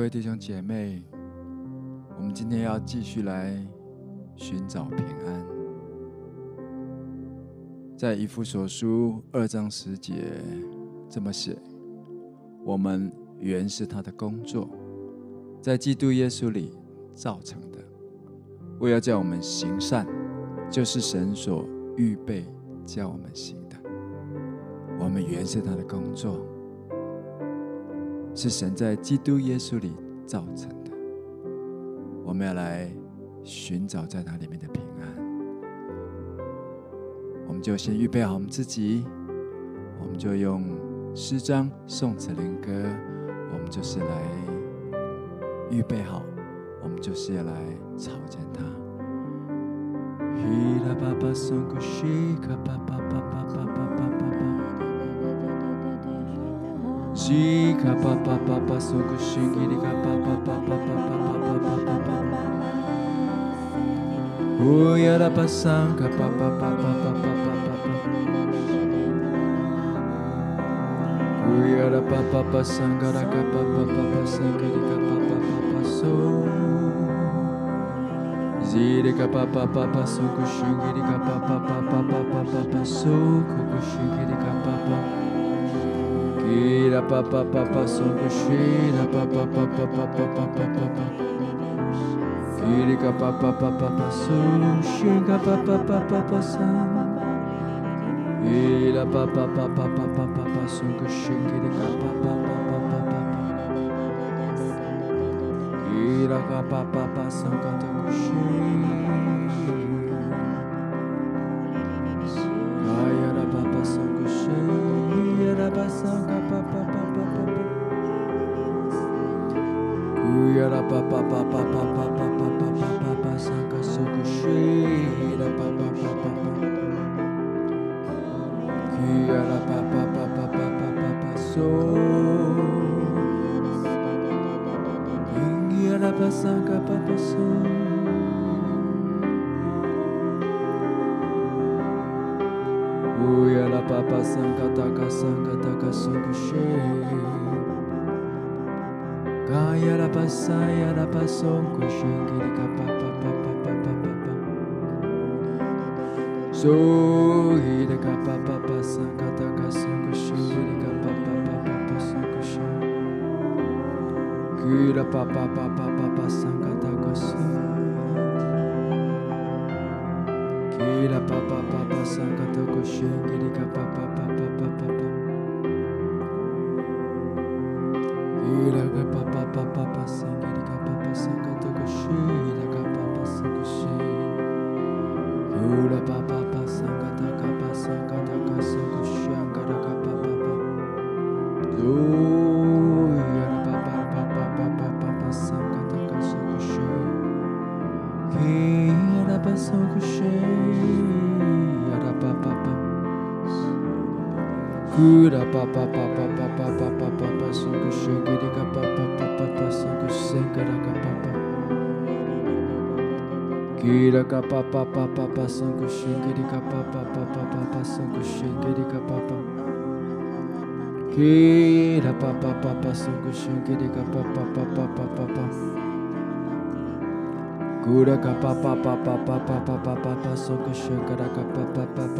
各位弟兄姐妹，我们今天要继续来寻找平安。在以弗所书二章十节这么写：我们原是他的工作，在基督耶稣里造成的，为要叫我们行善，就是神所预备叫我们行的。我们原是他的工作。是神在基督耶稣里造成的，我们要来寻找在他里面的平安。我们就先预备好我们自己，我们就用诗章、颂词、灵歌，我们就是来预备好，我们就是要来朝见他。巴巴巴巴巴，乌亚拉巴桑卡巴巴巴巴巴巴巴巴巴，乌亚拉巴巴巴桑卡拉卡巴巴巴巴桑吉里卡巴巴巴巴苏，西里卡巴巴巴巴苏古西吉里卡巴巴巴巴巴巴巴巴苏古古西吉里卡 Shila pa pa pa pa santo Shila pa pa pa pa pa pa pa pa pa pa Shila pa pa pa pa pa santo Shila pa pa pa pa pa santo Shila pa pa pa pa pa pa pa pa santo Shila pa pa pa pa pa pa pa pa Shila pa pa pa pa santo Shila 吉拉嘎巴巴巴巴巴桑古逊吉里嘎巴巴巴巴巴巴桑古逊吉里嘎巴巴，吉拉巴巴巴巴桑古逊吉里嘎巴巴巴巴巴巴巴，咕啦嘎巴巴巴巴巴巴巴巴巴巴桑古逊嘎啦嘎巴巴巴巴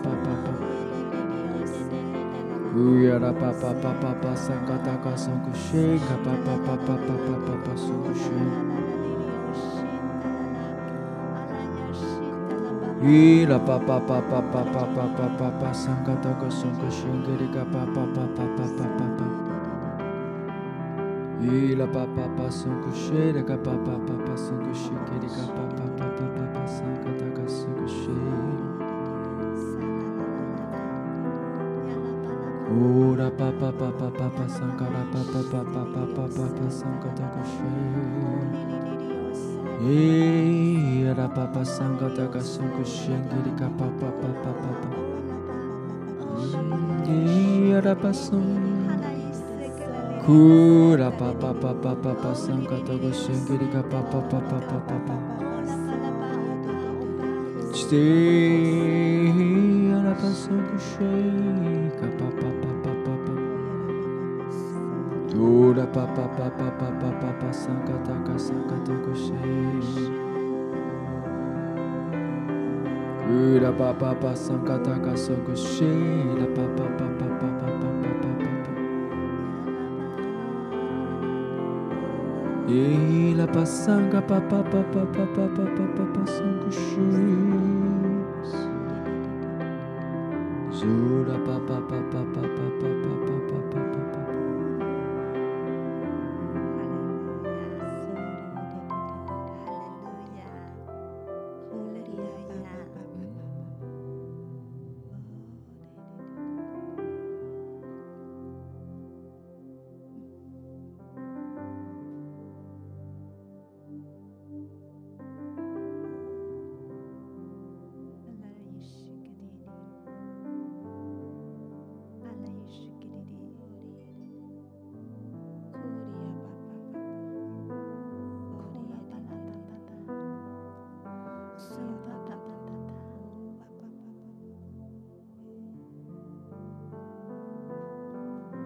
巴呜呀啦巴巴巴巴巴桑嘎达嘎桑古逊，嘎巴巴巴巴巴巴巴巴桑古逊。咿啦巴巴巴巴巴巴巴巴巴巴桑嘎达嘎桑古逊，格里嘎巴巴巴巴巴巴巴巴。咿啦巴巴巴桑 Ora pa pa pa pa pa pa sankara pa pa pa pa pa pa pa pa sankata kashe. Ee ra pa pa sankata kasunku shengiri ka pa pa pa pa pa pa. Ee ra pa sun. Kura pa pa pa pa pa pa sankata kasunku shengiri ka pa Ola pa pa pa pa pa pa pa pa sankata ka sankata koshesh. Ola pa pa pa sankata ka sokoshe. La pa pa pa pa pa pa pa pa pa pa pa. E la pa sanka pa pa pa pa pa pa pa pa pa pa sankoshesh. Zola pa pa pa pa pa pa pa pa pa.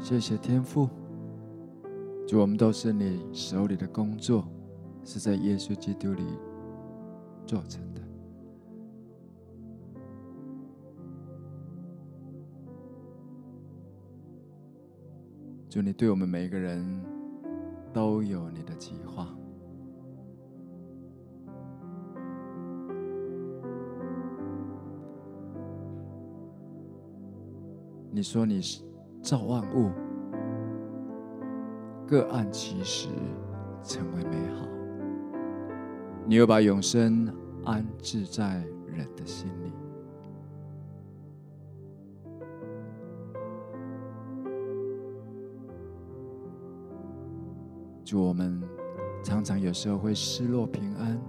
谢谢天父，主，我们都是你手里的工作，是在耶稣基督里做成的。主，你对我们每个人都有你的计划。你说你是。造万物，各按其时，成为美好。你又把永生安置在人的心里。祝，我们常常有时候会失落平安，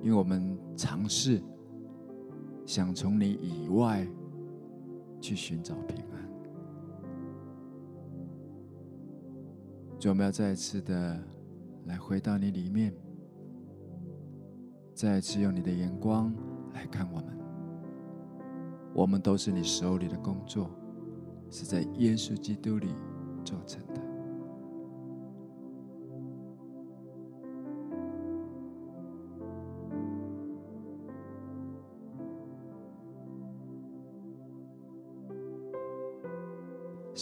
因为我们尝试想从你以外。去寻找平安，就我们要再一次的来回到你里面，再一次用你的眼光来看我们。我们都是你手里的工作，是在耶稣基督里做成的。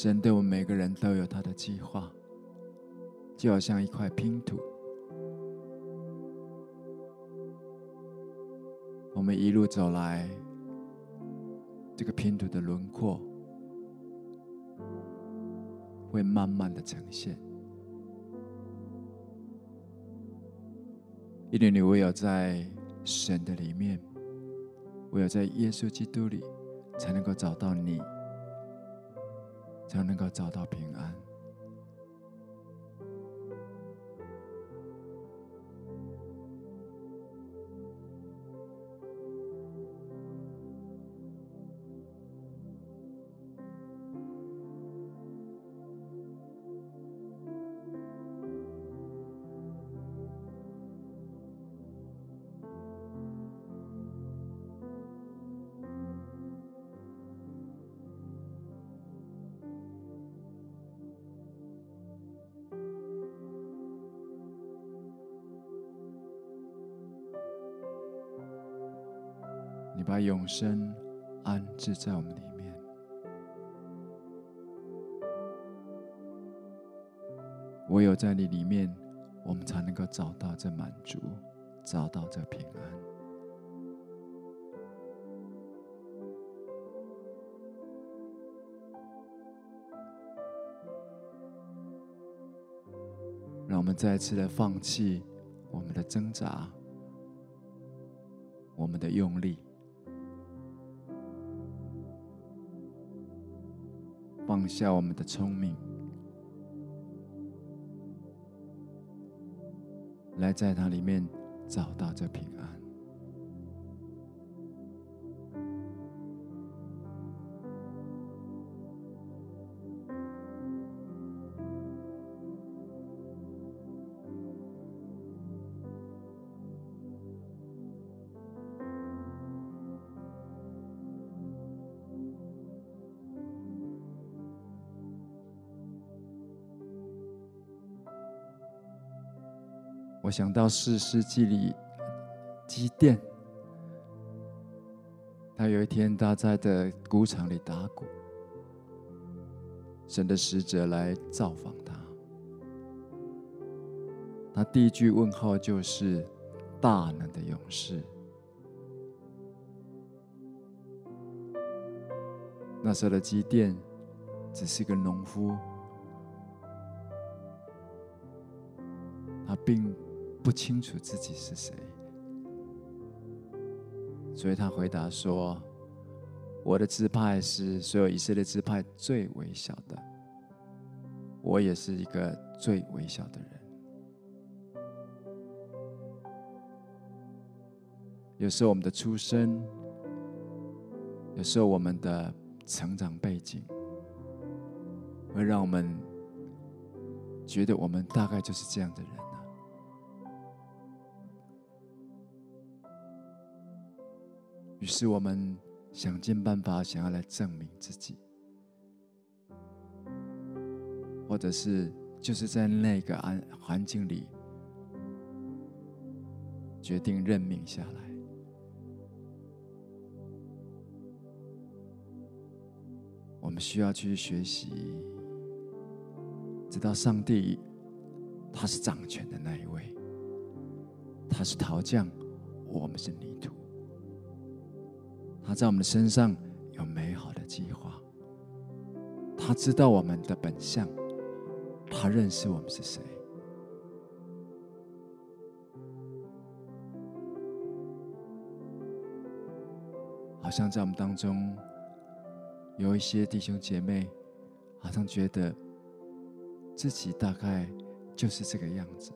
神对我们每个人都有他的计划，就好像一块拼图。我们一路走来，这个拼图的轮廓会慢慢的呈现。因为你唯有在神的里面，唯有在耶稣基督里，才能够找到你。才能够找到平安。你把永生安置在我们里面，唯有在你里面，我们才能够找到这满足，找到这平安。让我们再次的放弃我们的挣扎，我们的用力。下我们的聪明，来在它里面找到这平安。我想到四世纪里基甸，他有一天他在的谷场里打鼓，神的使者来造访他，他第一句问候就是“大能的勇士”。那时候的基甸只是个农夫，他并不清楚自己是谁，所以他回答说：“我的支派是所有以色列支派最微小的，我也是一个最微小的人。”有时候我们的出身，有时候我们的。成长背景会让我们觉得我们大概就是这样的人于是我们想尽办法想要来证明自己，或者是就是在那个安环境里决定认命下来。我们需要去学习，知道上帝他是掌权的那一位，他是陶匠，我们是泥土。他在我们的身上有美好的计划，他知道我们的本相，他认识我们是谁。好像在我们当中。有一些弟兄姐妹，好像觉得自己大概就是这个样子，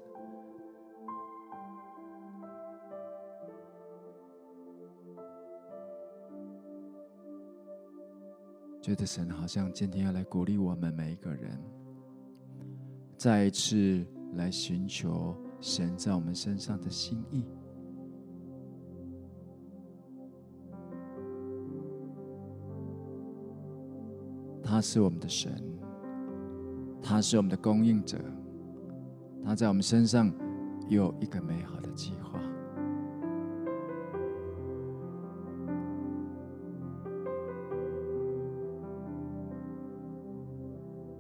觉得神好像今天要来鼓励我们每一个人，再一次来寻求神在我们身上的心意。他是我们的神，他是我们的供应者，他在我们身上有一个美好的计划。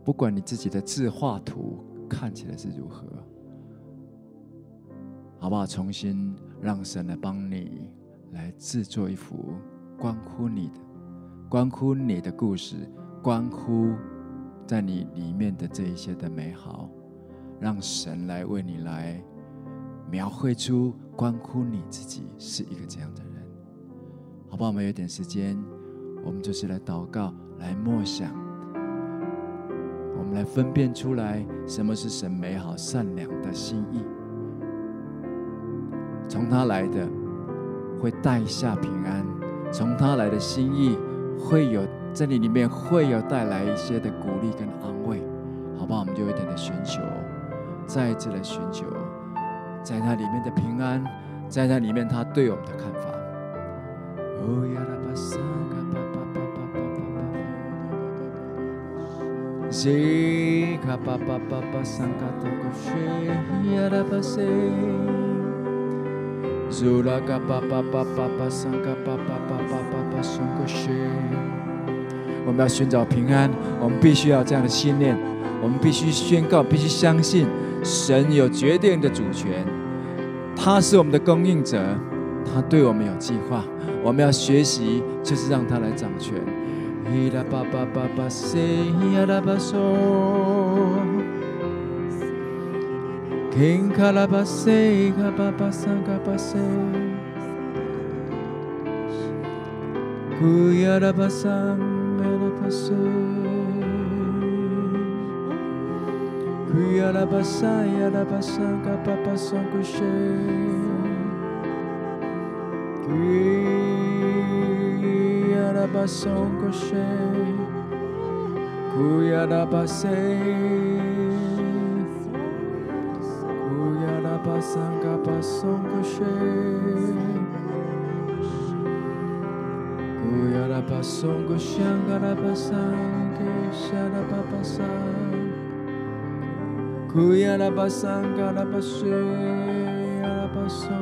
不管你自己的自画图看起来是如何，好不好？重新让神来帮你来制作一幅关乎你的、关乎你的故事。关乎在你里面的这一些的美好，让神来为你来描绘出关乎你自己是一个这样的人，好不好？我们有点时间，我们就是来祷告，来默想，来分辨出来什么是神美好善良的心意，从他来的会带下平安，从他来的心意会有。在你里面会有带来一些的鼓励跟安慰，好不好？我们就一点的寻求，再一次的寻求，在他里面的平安，在那里面他对我们的看法。我们要寻找平安，我们必须要这样的信念，我们必须宣告，必须相信神有决定的主权，他是我们的供应者，他对我们有计划，我们要学习，就是让他来掌权。Ira pa pa pa pa se. King kalabase ka pa pa sanga pa se. Kuyara basang mera pa se. Kuyara basa yara pa pa ba son koshe kuya da ba se kuya da ba sanga ba son koshe kuya da ba son koshe ngara ba sange shara ba ba sang kuya da ba sanga da ba she ara ba son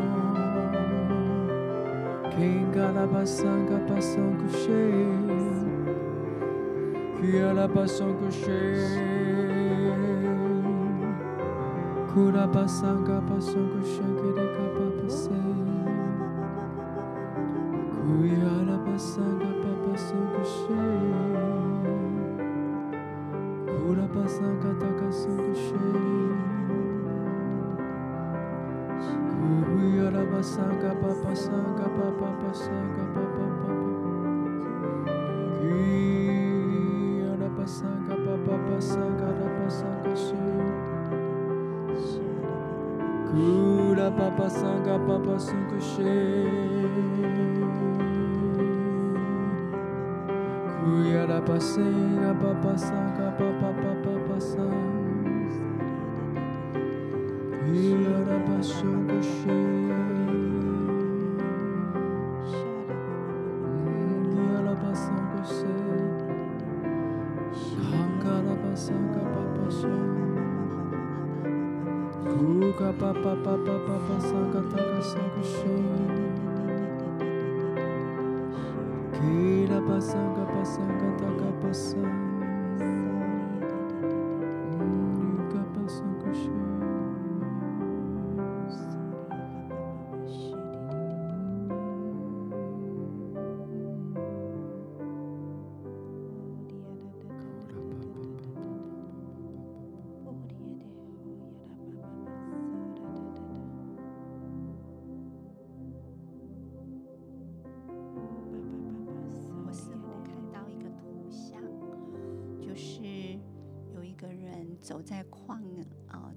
谢，库拉巴桑嘎巴松古谢，吉里嘎巴巴塞，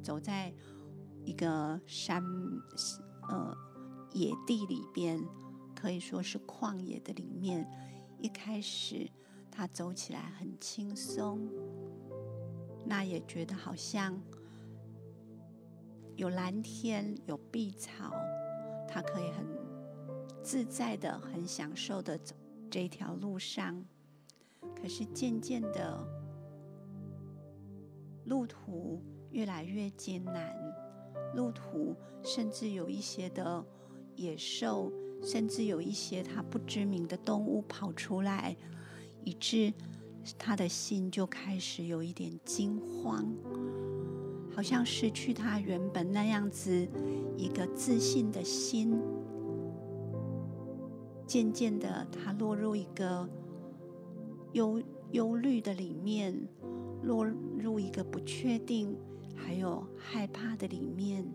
走在一个山呃野地里边，可以说是旷野的里面。一开始他走起来很轻松，那也觉得好像有蓝天有碧草，他可以很自在的、很享受的走这条路上。可是渐渐的。路途越来越艰难，路途甚至有一些的野兽，甚至有一些他不知名的动物跑出来，以致他的心就开始有一点惊慌，好像失去他原本那样子一个自信的心。渐渐的，他落入一个忧忧虑的里面。落入一个不确定，还有害怕的里面。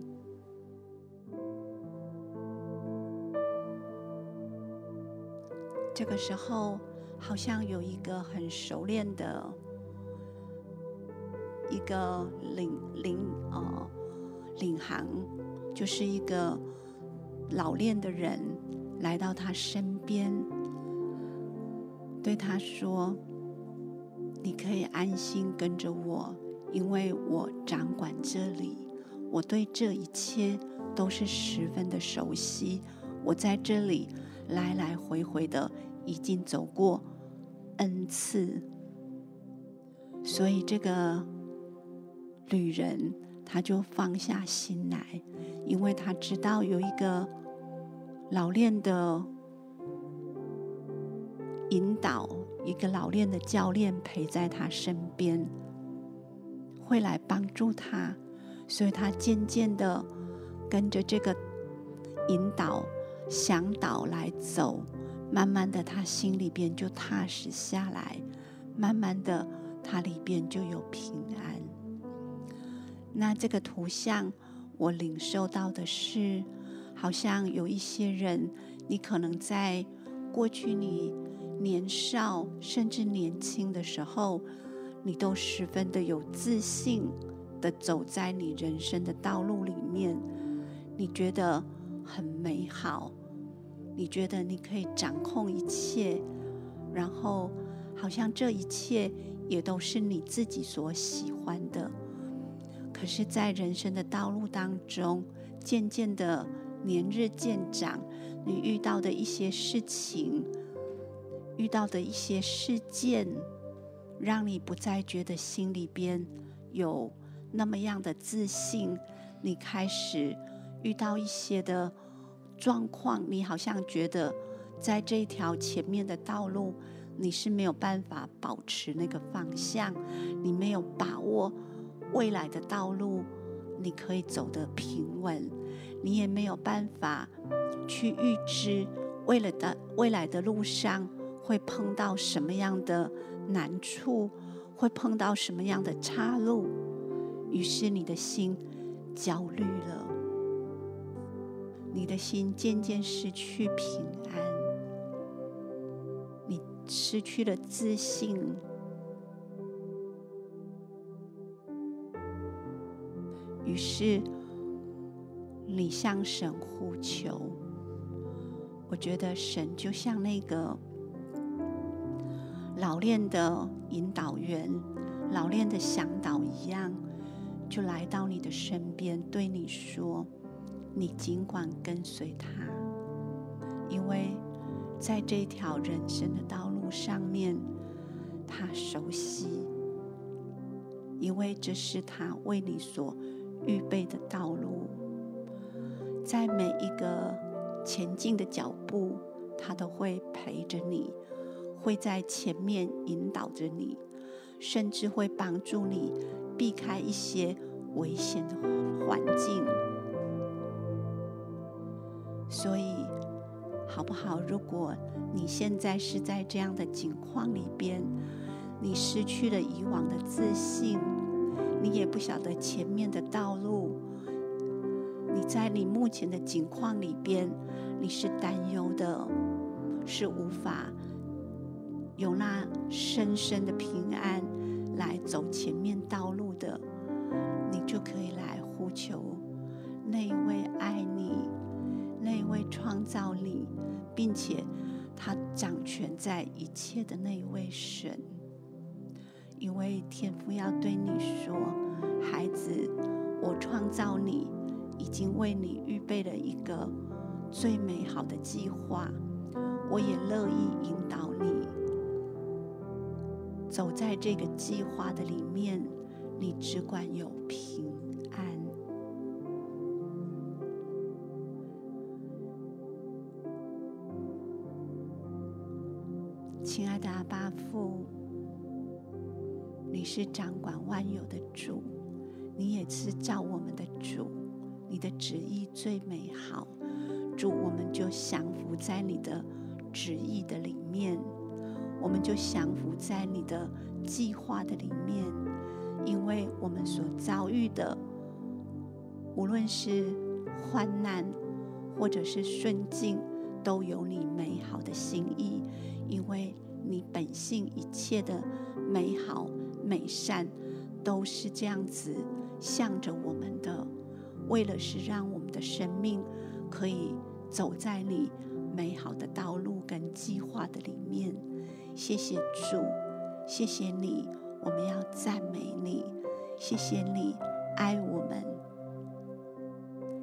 这个时候，好像有一个很熟练的一个领领呃领航，就是一个老练的人来到他身边，对他说。你可以安心跟着我，因为我掌管这里，我对这一切都是十分的熟悉。我在这里来来回回的已经走过 N 次，所以这个旅人他就放下心来，因为他知道有一个老练的引导。一个老练的教练陪在他身边，会来帮助他，所以他渐渐的跟着这个引导向导来走，慢慢的他心里边就踏实下来，慢慢的他里边就有平安。那这个图像我领受到的是，好像有一些人，你可能在过去你。年少甚至年轻的时候，你都十分的有自信的走在你人生的道路里面，你觉得很美好，你觉得你可以掌控一切，然后好像这一切也都是你自己所喜欢的。可是，在人生的道路当中，渐渐的年日渐长，你遇到的一些事情。遇到的一些事件，让你不再觉得心里边有那么样的自信，你开始遇到一些的状况，你好像觉得在这条前面的道路，你是没有办法保持那个方向，你没有把握未来的道路，你可以走得平稳，你也没有办法去预知未来的未来的路上会碰到什么样的难处，会碰到什么样的岔路，于是你的心焦虑了，你的心渐渐失去平安。你失去了自信，于是你向神呼求。我觉得神就像那个老练的引导员、老练的向导一样，就来到你的身边，对你说：“你尽管跟随他，因为在这条人生的道路。”上面，他熟悉，因为这是他为你所预备的道路，在每一个前进的脚步，他都会陪着你，会在前面引导着你，甚至会帮助你避开一些危险的环境，所以。好不好？如果你现在是在这样的境况里边，你失去了以往的自信，你也不晓得前面的道路，你在你目前的境况里边，你是担忧的，是无法有那深深的平安来走前面道路的，你就可以来呼求那一位爱你。那一位创造你，并且他掌权在一切的那一位神，因为天父要对你说：“孩子，我创造你，已经为你预备了一个最美好的计划，我也乐意引导你走在这个计划的里面，你只管有平安。”亲爱的阿爸父，你是掌管万有的主，你也是造我们的主，你的旨意最美好。主，我们就降服在你的旨意的里面，我们就降服在你的计划的里面，因为我们所遭遇的，无论是患难或者是顺境，都有你美好的心意，因为。你本性一切的美好美善，都是这样子向着我们的，为了是让我们的生命可以走在你美好的道路跟计划的里面。谢谢主，谢谢你，我们要赞美你，谢谢你爱我们，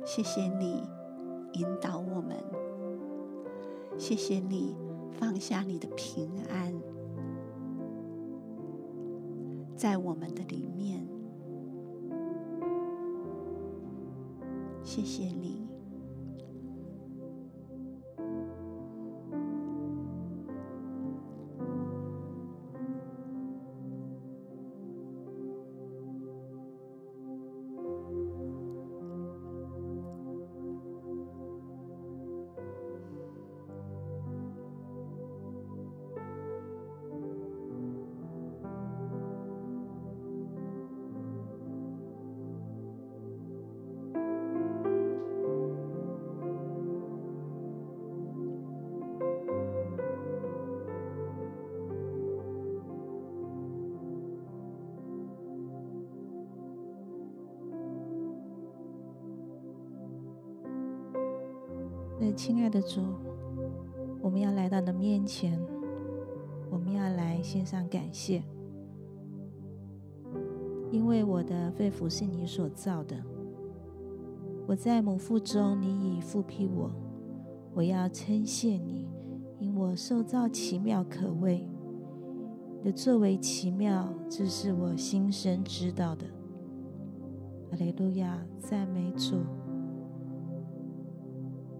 谢谢你引导我们，谢谢你。放下你的平安，在我们的里面，谢谢你。那亲爱的主，我们要来到你的面前，我们要来献上感谢，因为我的肺腑是你所造的，我在母腹中，你已复辟我，我要称谢你，因我受造奇妙可畏，你的作为奇妙，这是我心生知道的。阿雷路亚，赞美主。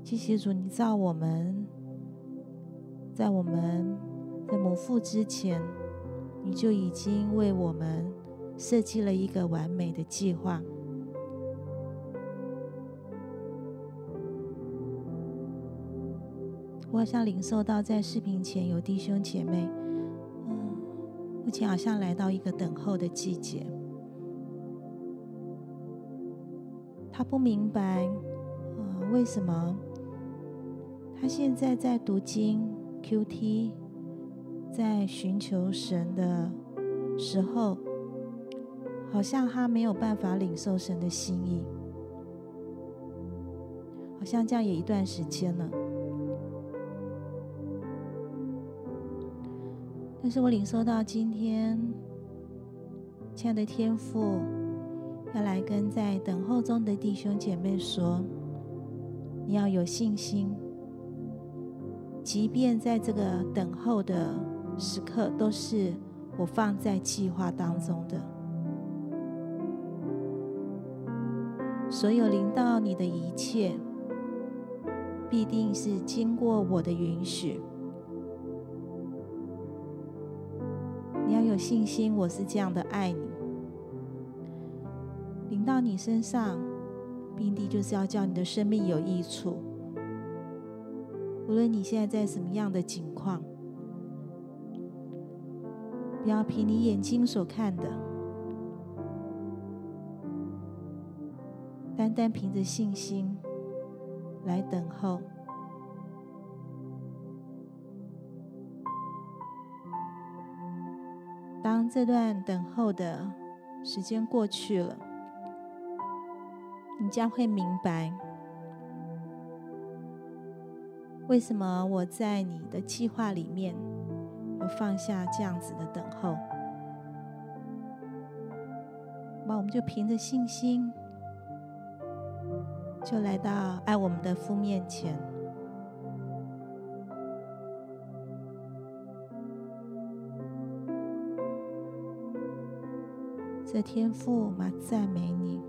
谢谢主，你造我们，在我们在母腹之前，你就已经为我们设计了一个完美的计划。我好像领受到，在视频前有弟兄姐妹，嗯，目前好像来到一个等候的季节。他不明白，嗯，为什么他现在在读经、QT，在寻求神的时候，好像他没有办法领受神的心意，好像这样也一段时间了。但是我领受到今天，亲爱的天父要来跟在等候中的弟兄姐妹说：你要有信心，即便在这个等候的时刻，都是我放在计划当中的。所有临到你的一切，必定是经过我的允许。你要有信心，我是这样的爱你，临到你身上，目的就是要叫你的生命有益处。无论你现在在什么样的境况，不要凭你眼睛所看的，单单凭着信心来等候。当这段等候的时间过去了，你将会明白，为什么我在你的计划里面有放下这样子的等候。那我们就凭着信心，就来到爱我们的父面前。这天父，嘛赞美你，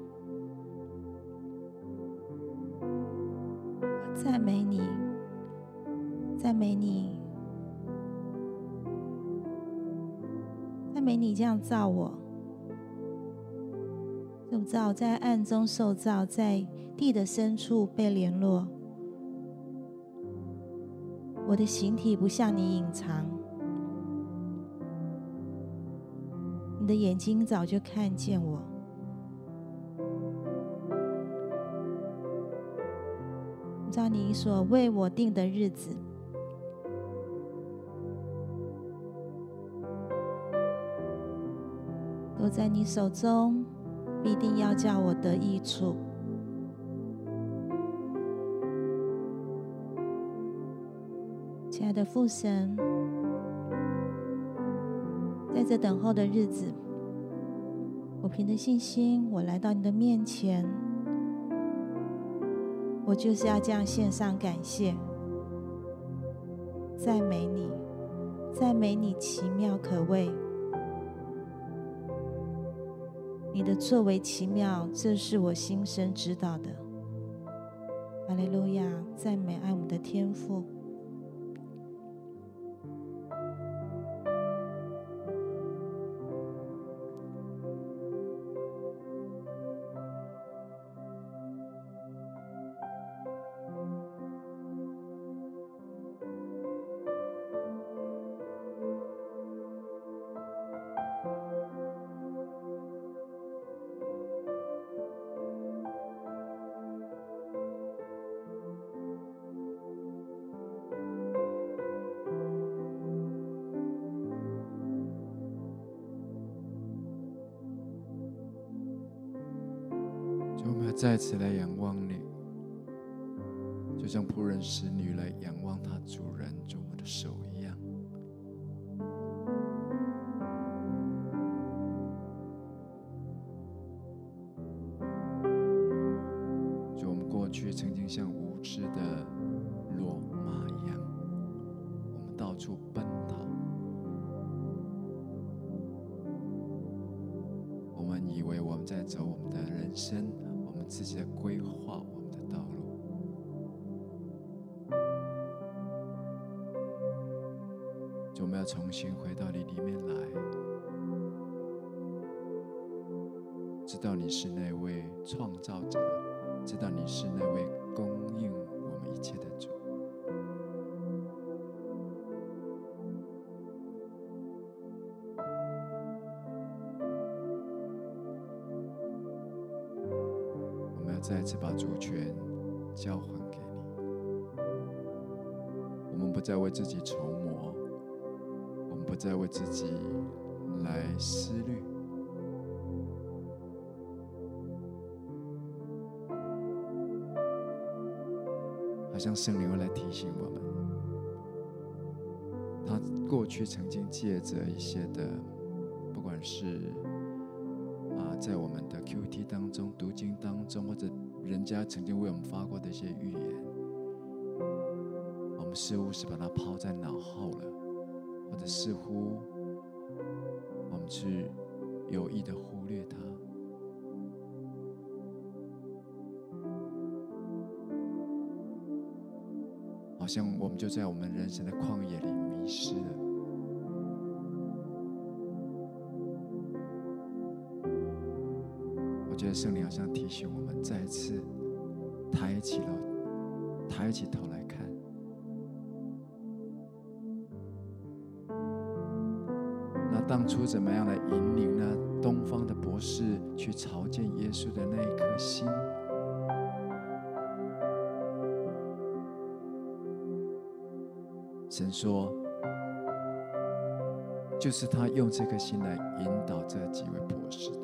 我赞美你，赞美你，赞美你这样造我，怎么造？在暗中受造，在地的深处被联络。我的形体不向你隐藏。你的眼睛早就看见我，照你所为我定的日子，都在你手中，必定要叫我得益处。亲爱的父神。在这等候的日子，我凭着信心，我来到你的面前，我就是要这样献上感谢，赞美你，赞美你奇妙可畏，你的作为奇妙，这是我心生知道的。哈利路亚，赞美爱我们的天父。再次来仰望你，就像仆人使女来仰望他主人主我的手一样。造者，知道你是那位供应我们一切的主。我们要再次把主权交还给你，我们不再为自己筹谋，我们不再为自己来思虑，像圣灵来提醒我们，他过去曾经借着一些的，不管是啊，在我们的 QT 当中、读经当中，或者人家曾经为我们发过的一些预言，我们似乎是把它抛在脑后了，或者似乎我们去有意的忽略它，好像我们就在我们人生的旷野里迷失了。我觉得圣灵好像提醒我们，再次抬起了，抬起头来看。那当初怎么样来引领那东方的博士去朝见耶稣的那一颗心？神说，就是他用这颗心来引导这几位博士的。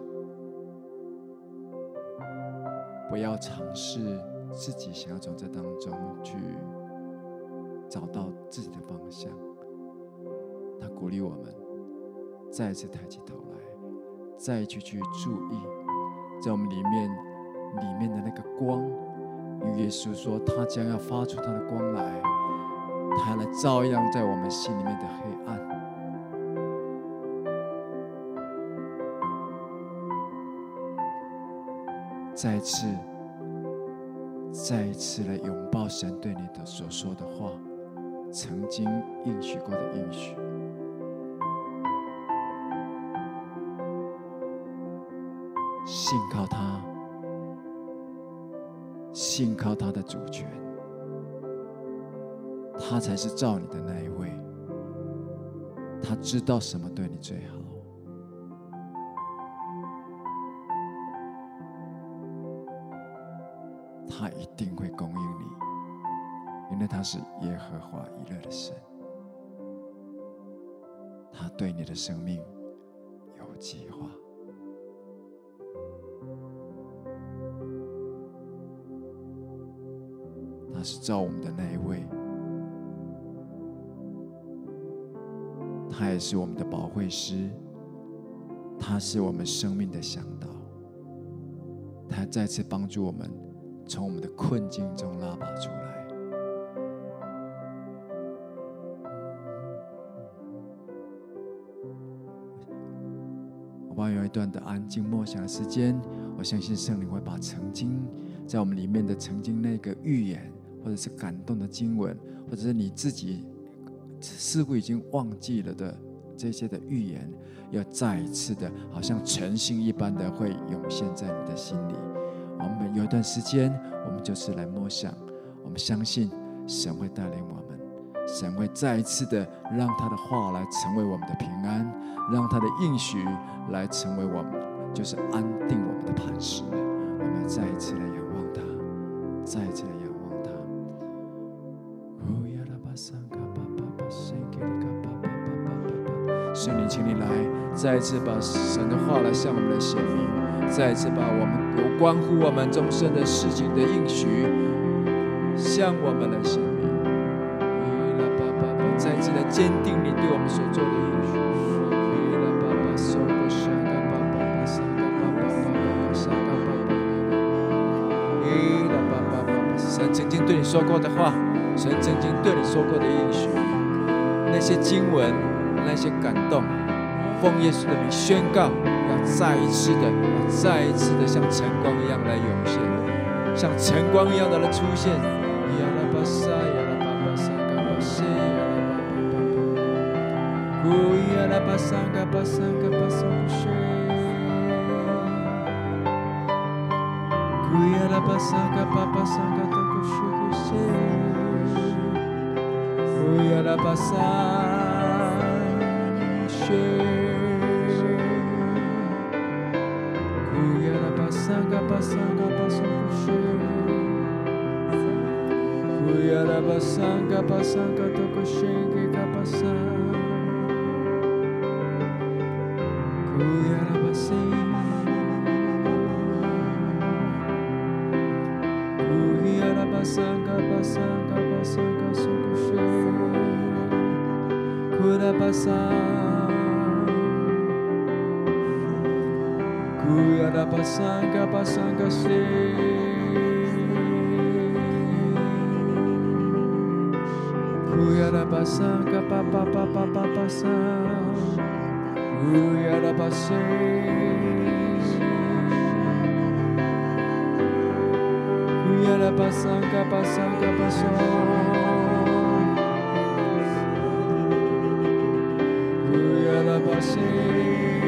不要尝试自己想要从这当中去找到自己的方向。他鼓励我们再次抬起头来，再一次去注意，在我们里面里面的那个光。与耶稣说，他将要发出他的光来，他来照亮在我们心里面的黑暗。再次，再一次来拥抱神对你的所说的话，曾经应许过的应许，信靠他，信靠他的主权，他才是造你的那一位，他知道什么对你最好。他一定会供应你，因为他是耶和华以勒的神，他对你的生命有计划，他是造我们的那一位，他也是我们的保惠师，他是我们生命的向导，他再次帮助我们。从我们的困境中拉拔出来。我们有一段的安静默想的时间，我相信圣灵会把曾经在我们里面的曾经那个预言，或者是感动的经文，或者是你自己似乎已经忘记了的这些的预言，要再一次的，好像晨星一般的会涌现在你的心里。我们有一段时间，我们就是来默想。我们相信神会带领我们，神会再一次的让他的话来成为我们的平安，让他的应许来成为我们，就是安定我们的磐石。我们再一次来仰望他，再一次来圣灵，请你来，再一次把神的话来向我们来显明。再一次把我们有关乎我们终身的事情的应许向我们来显明，再一次来坚定你对我们所做的应许。神曾经对你说过的话，神曾经对你说过的应许，那些经文，那些感动，奉耶稣的名宣告，要再一次的，再一次的像晨光一样来涌现，像晨光一样的来出现。Kapasan, Kapasan, Katokoshin, Kapasan. Kuyarabasin. Kuyarabasan, Kapasan, Kapasan, Kasokoshin. Kurabasan. Kuyarabasan, Kapasan, Kasokoshin. Où y a la passant, capa, papa, papa, passant? Où y a la passant? Où y a la passant, capa, saint, capa, saint? Où y a la passant?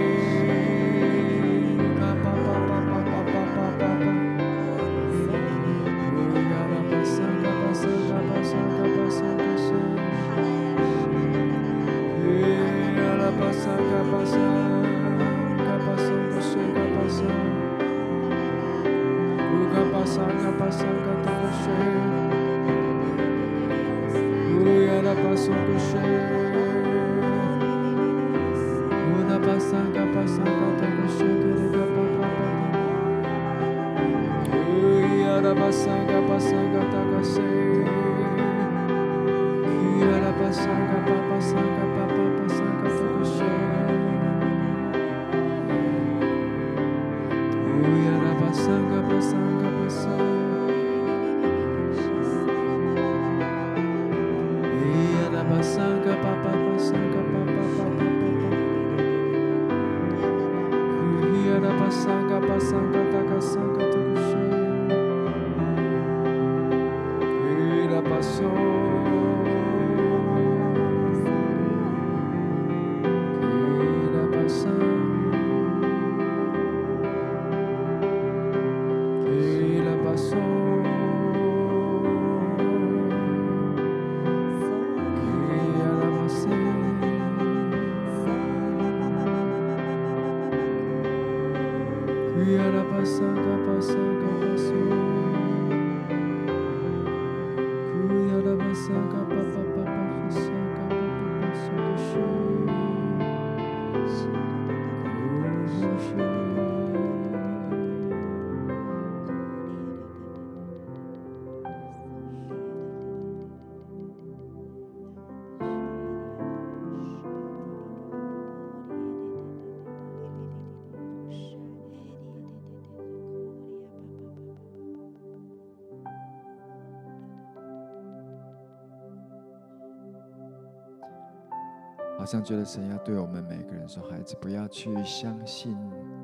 好像觉得神要对我们每个人说：“孩子，不要去相信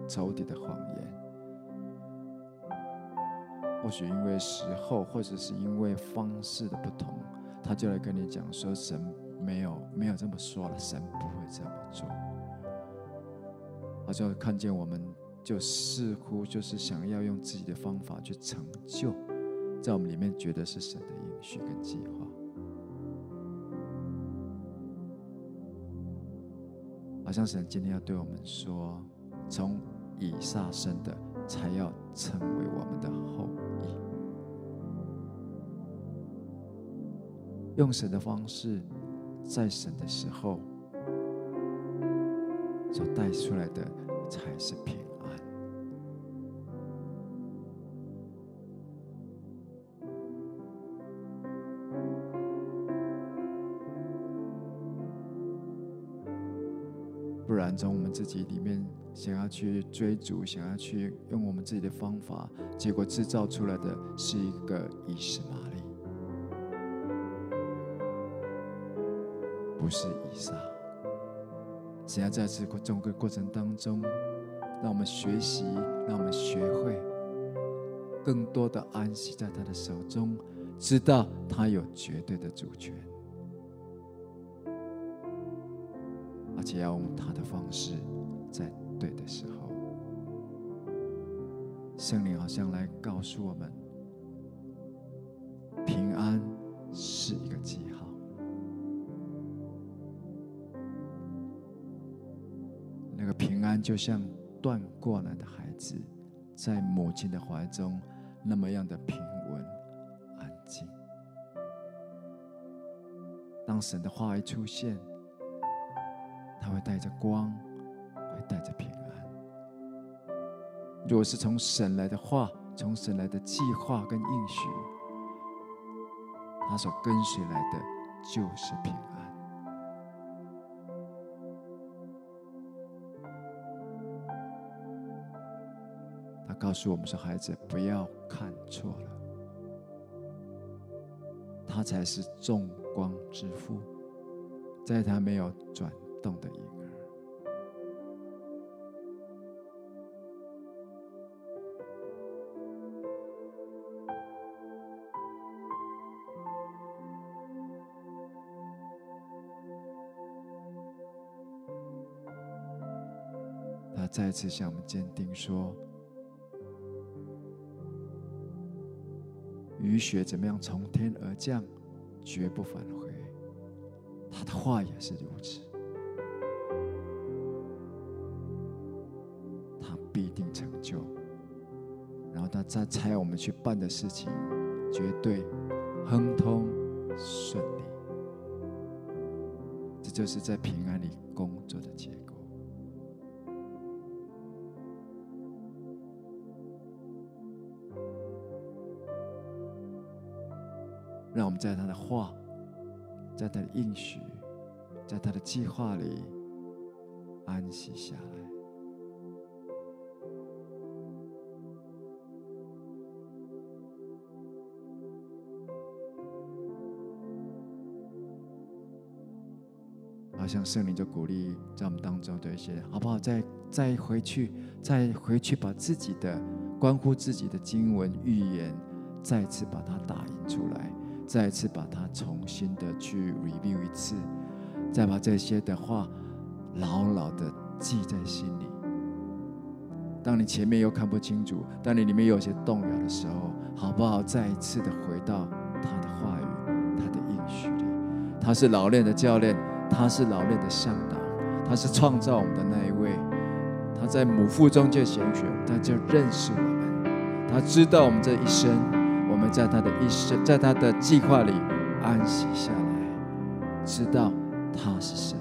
仇敌的谎言。或许因为时候，或者是因为方式的不同，他就来跟你讲说：神没有没有这么说了，神不会这么做。好像看见我们，就似乎就是想要用自己的方法去成就，在我们里面觉得是神的应许跟计划。”好像神今天要对我们说：从以撒生的，才要成为我们的后裔。用神的方式，在神的时候所带出来的，才是平自己里面想要去追逐，想要去用我们自己的方法，结果制造出来的是一个以实玛利，不是以撒。只要在这个整个过程当中，让我们学习，让我们学会更多的安息在他的手中，知道他有绝对的主权。而且要用他的方式，在对的时候。圣灵好像来告诉我们，平安是一个记号。那个平安就像断过来的孩子，在母亲的怀中，那么样的平稳安静。当神的话一出现，会带着光，会带着平安。如果是从神来的话，从神来的计划跟应许，他所跟随来的就是平安。他告诉我们说：“孩子，不要看错了，他才是众光之父，在他没有转动的婴儿，他。”再次向我们坚定说：雨雪怎么样从天而降，绝不返回。他的话也是如此，在，才我们去办的事情，绝对亨通顺利。这就是在平安里工作的结果。让我们在他的话，在他的应许，在他的计划里安息下来。像圣灵就鼓励在我们当中的一些，好不好？再再回去，再回去，把自己的关乎自己的经文预言，再次把它打印出来。再次把它重新的去 review 一次，再把这些的话牢牢的记在心里。当你前面又看不清楚，当你里面有些动摇的时候，好不好？再一次的回到他的话语、他的应许里。他是老练的教练，他是劳练的向导，他是创造我们的那一位。他在母腹中就拣选，他就认识我们，他知道我们这一生。我们在他的一生，在他的计划里安息下来，知道他是神，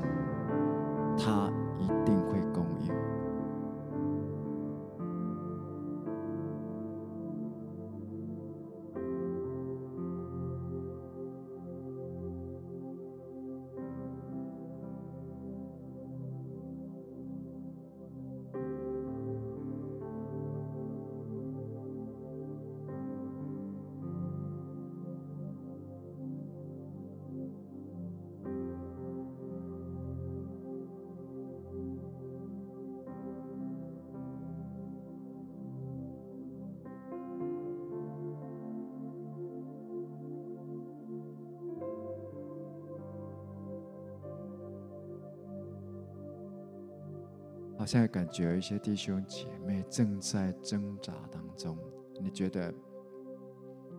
好像感觉有一些弟兄姐妹正在挣扎当中。你觉得，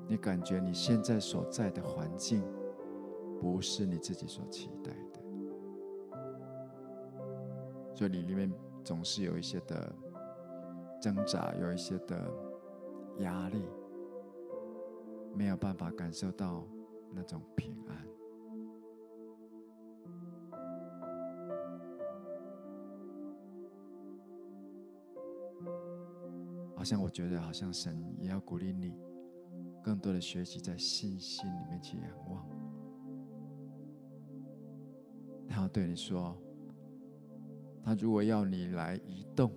你感觉你现在所在的环境不是你自己所期待的，所以你里面总是有一些的挣扎，有一些的压力，没有办法感受到那种平安。像我觉得，好像神也要鼓励你，更多的学习在信心里面去仰望。他要对你说，他如果要你来移动，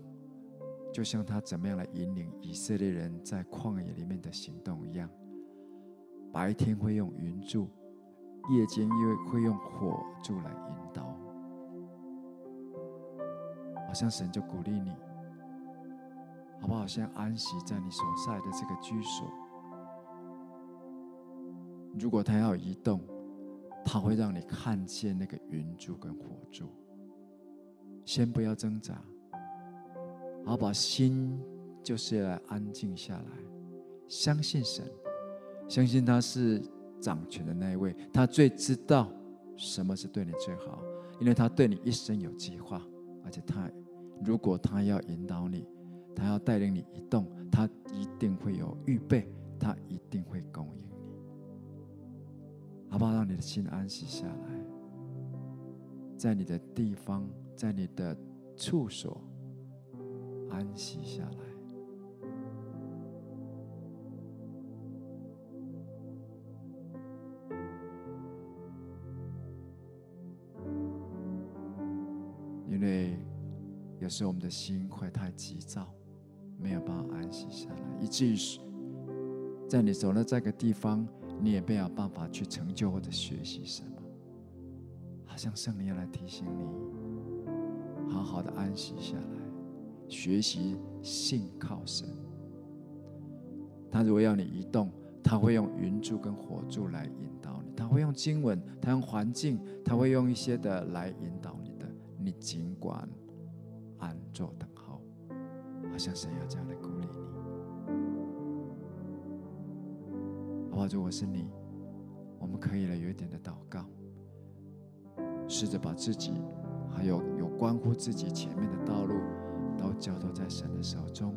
就像他怎么样来引领以色列人在旷野里面的行动一样，白天会用云柱，夜间又会用火柱来引导。好像神就鼓励你。好不好？先安息在你所在的这个居所。如果他要移动，他会让你看见那个云柱跟火柱。先不要挣扎，好把心就是来安静下来，相信神，相信他是掌权的那一位，他最知道什么是对你最好，因为他对你一生有计划，而且他如果他要引导你，他要带领你移动，他一定会有预备，他一定会供应你，好不好？让你的心安息下来，在你的地方，在你的处所安息下来。因为有时候我们的心会太急躁，没有办法安息下来，以至于在你走到这个地方，你也没有办法去成就或者学习什么。好像圣灵要来提醒你，好好的安息下来，学习信靠神。他如果要你移动，他会用云柱跟火柱来引导你，他会用经文，他用环境，他会用一些的来引导你的。你尽管。安坐等，好像神要这样来鼓励你。好不好？如果是你，我们可以来有一点的祷告，试着把自己还有有关乎自己前面的道路都交托在神的手中。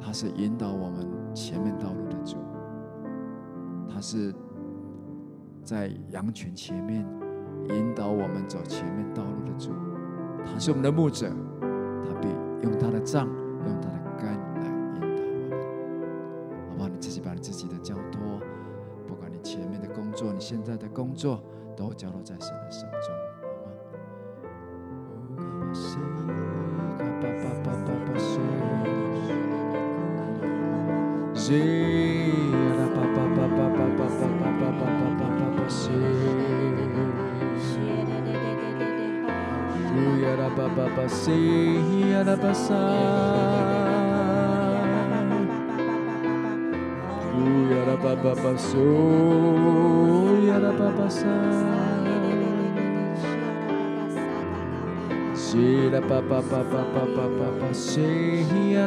他是引导我们前面道路的主，他是在羊群前面引导我们走前面道路的主。他是我们的牧者，他必用他的杖，用他的肝来引导我们。好不好？你自己把你自己的交托，不管你前面的工作，你现在的工作，都交托在神的手中，好吗？呜呀巴巴巴西呀拉巴沙，呜呀拉巴巴巴苏呀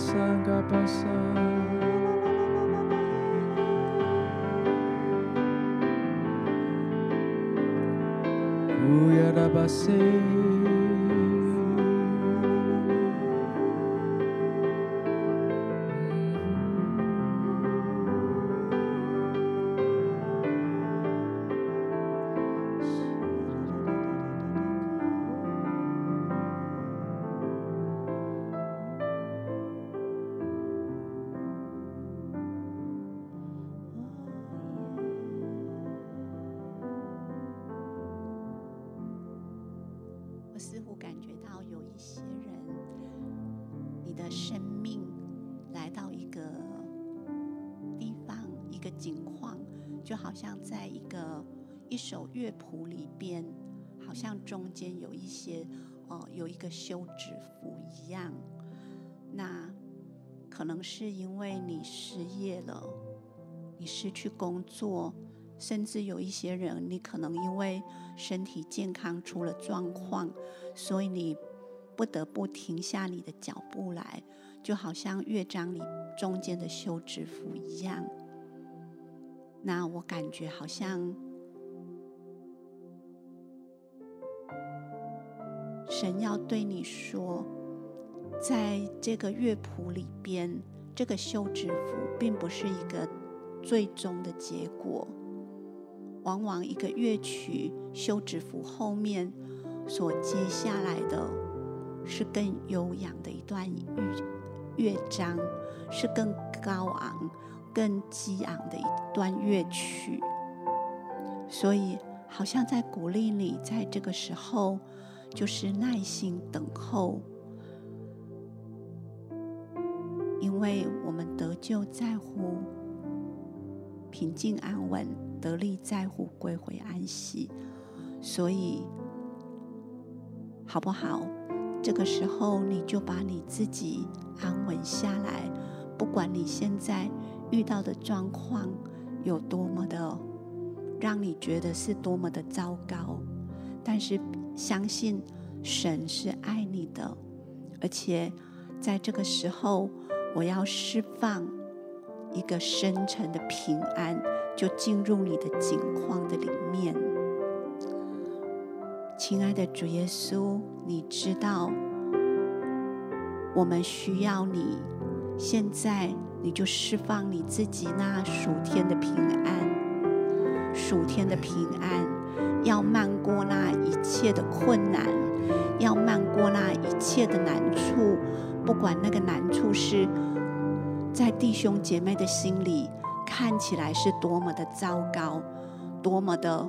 sanga passar. Uyarabasei. 首乐谱里边，好像中间有一些哦，有一个休止符一样。那可能是因为你失业了，你失去工作，甚至有一些人，你可能因为身体健康出了状况，所以你不得不停下你的脚步来，就好像乐章里中间的休止符一样。那我感觉好像神要对你说，在这个乐谱里边，这个休止符并不是一个最终的结果。往往一个乐曲休止符后面所接下来的是更悠扬的一段乐乐章，是更高昂、更激昂的一段乐曲。所以，好像在鼓励你，在这个时候，就是耐心等候，因为我们得救在乎平静安稳。得力在乎归回安息，所以好不好？这个时候你就把你自己安稳下来，不管你现在遇到的状况有多么的让你觉得是多么的糟糕，但是相信神是爱你的，而且在这个时候，我要释放一个深沉的平安。就进入你的境况的里面，亲爱的主耶稣，你知道我们需要你。现在你就释放你自己那属天的平安，属天的平安要漫过那一切的困难，要漫过那一切的难处，不管那个难处是在弟兄姐妹的心里。看起来是多么的糟糕，多么的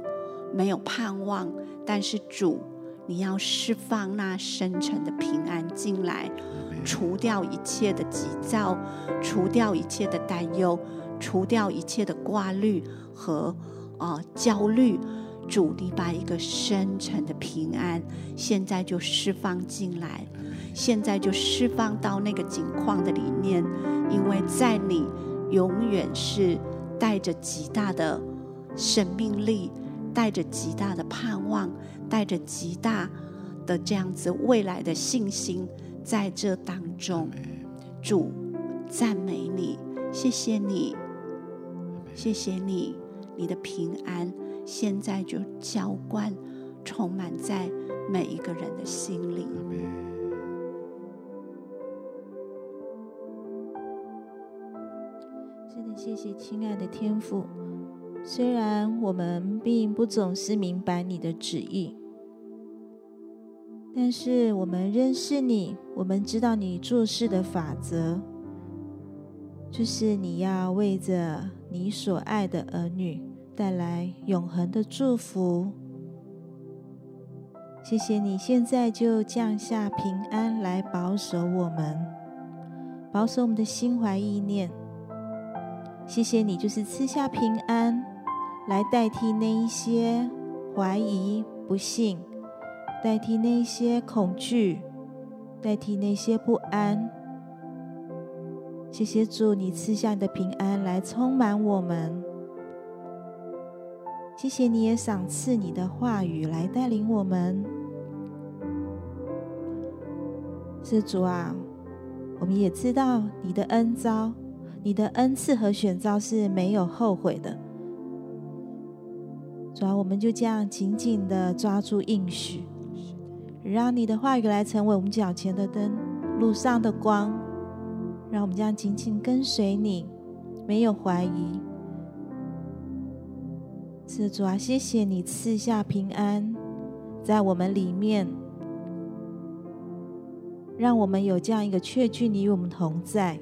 没有盼望，但是主，你要释放那深沉的平安进来，除掉一切的急躁，除掉一切的担忧，除掉一切的挂虑和啊、呃、焦虑。主，你把一个深沉的平安，现在就释放进来，现在就释放到那个境况的里面，因为在你。永远是带着极大的生命力，带着极大的盼望，带着极大的这样子未来的信心，在这当中，主赞美你，谢谢你，谢谢你，你的平安现在就浇灌，充满在每一个人的心里。真的谢谢亲爱的天父，虽然我们并不总是明白你的旨意，但是我们认识你，我们知道你做事的法则，就是你要为着你所爱的儿女带来永恒的祝福。谢谢你现在就降下平安来保守我们，保守我们的心怀意念。谢谢你，就是赐下平安，来代替那一些怀疑、不信，代替那一些恐惧，代替那些不安。谢谢主，你赐下你的平安来充满我们。谢谢你也赏赐你的话语来带领我们。是主啊，我们也知道你的恩招。你的恩赐和选召是没有后悔的，主啊，我们就这样紧紧的抓住应许，让你的话语来成为我们脚前的灯，路上的光，让我们这样紧紧跟随你，没有怀疑。主啊，谢谢你赐下平安在我们里面，让我们有这样一个确据，你与我们同在。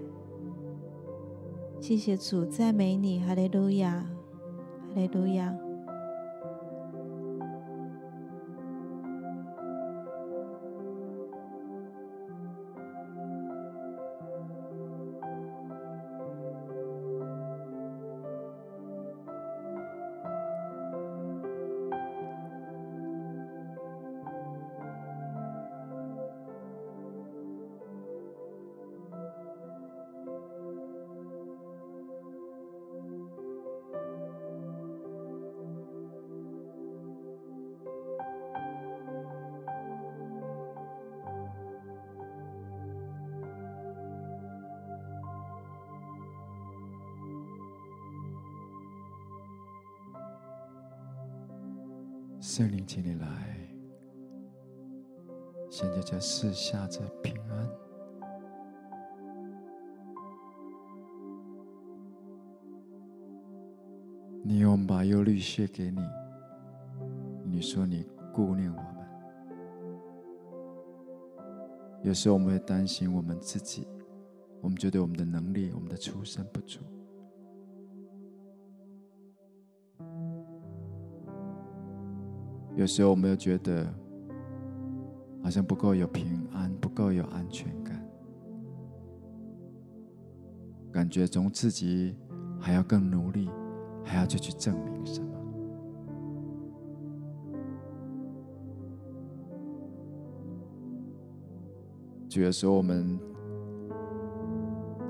谢谢主，赞美你，哈利路亚，哈利路亚。圣灵，请你来，现在在四下这平安，你用把忧虑卸给你，你说你顾念我们。有时候我们会担心我们自己，我们觉得我们的能力、我们的出身不足。有时候我们又觉得好像不够有平安，不够有安全感，感觉从自己还要更努力。还要再去证明什么？就有时候我们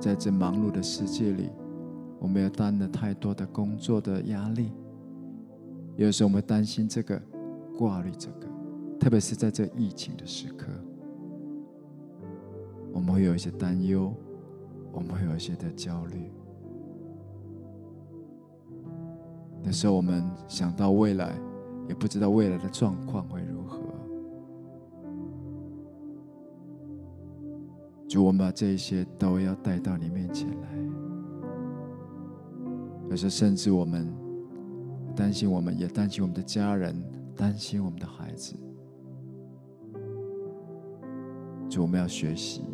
在这忙碌的世界里，我们要担了太多的工作的压力。有时候我们担心这个，挂虑这个，特别是在这疫情的时刻，我们会有一些担忧，我们会有一些的焦虑。那时候，我们想到未来，也不知道未来的状况会如何。主，我们把这一些都要带到你面前来。有时，甚至我们担心，我们也担心我们的家人，担心我们的孩子。主，我们要学习，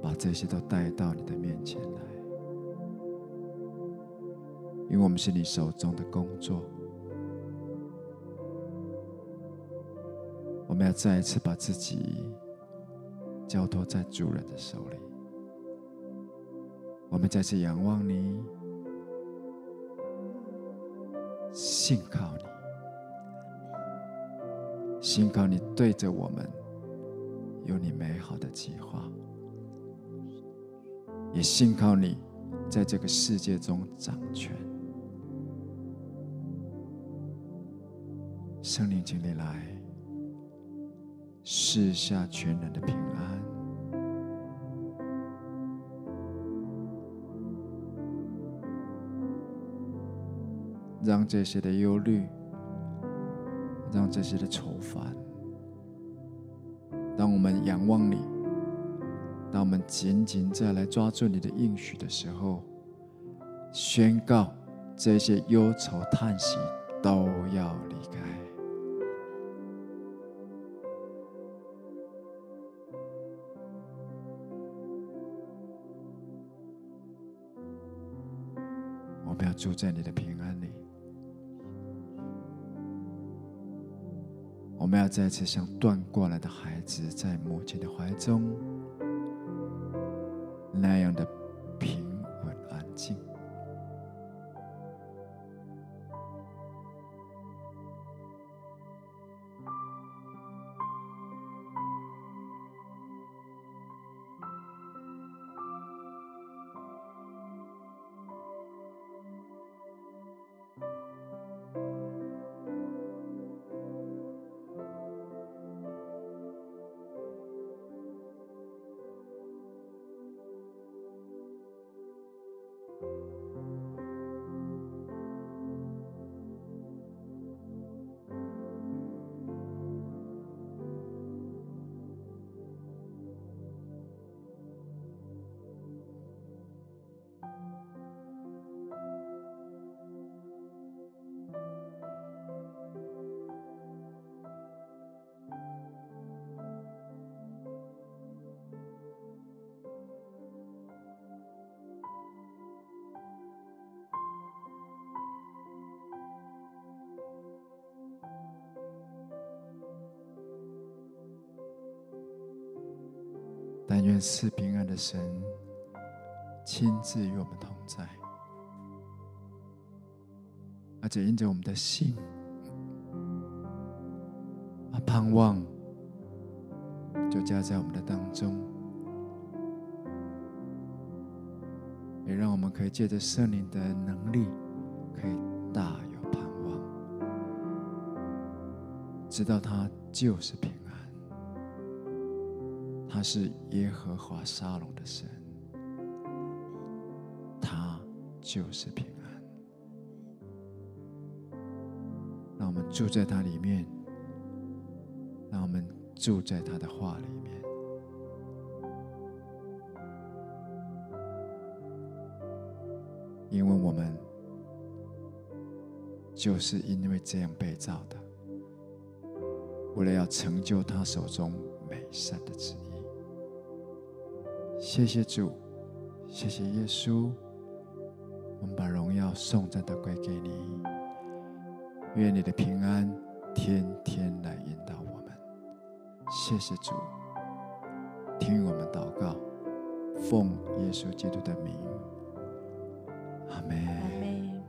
把这些都带到你的面前来。因为我们是你手中的工作，我们要再一次把自己交托在主人的手里。我们再次仰望你，信靠你，信靠你对着我们有你美好的计划，也信靠你在这个世界中掌权。圣灵，请你来赐下全然的平安，让这些的忧虑，让这些的愁烦，当我们仰望你，当我们紧紧再来抓住你的应许的时候，宣告这些忧愁叹息都要离开。我们要住在你的平安里，我们要再次像断过来的孩子，在母亲的怀中，那样的是平安的神亲自与我们同在，而且因着我们的信，啊，盼望就加在我们的当中，也让我们可以借着圣灵的能力，可以大有盼望，知道他就是平安。他是耶和华沙龙的神，他就是平安。让我们住在他里面，让我们住在他的话里面，因为我们就是因为这样被造的，为了要成就他手中美善的旨意。谢谢主，谢谢耶稣，我们把荣耀颂赞都归给你。愿你的平安天天来引导我们。谢谢主，听我们祷告，奉耶稣基督的名，阿门。阿门。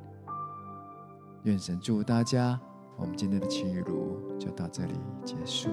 愿神祝福大家，我们今天的祈雨露就到这里结束。